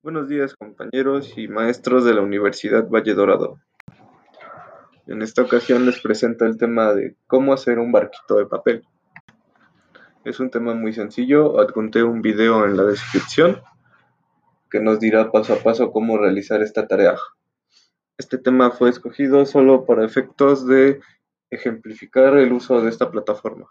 Buenos días compañeros y maestros de la Universidad Valle Dorado. En esta ocasión les presento el tema de cómo hacer un barquito de papel. Es un tema muy sencillo, adjunté un video en la descripción que nos dirá paso a paso cómo realizar esta tarea. Este tema fue escogido solo para efectos de ejemplificar el uso de esta plataforma.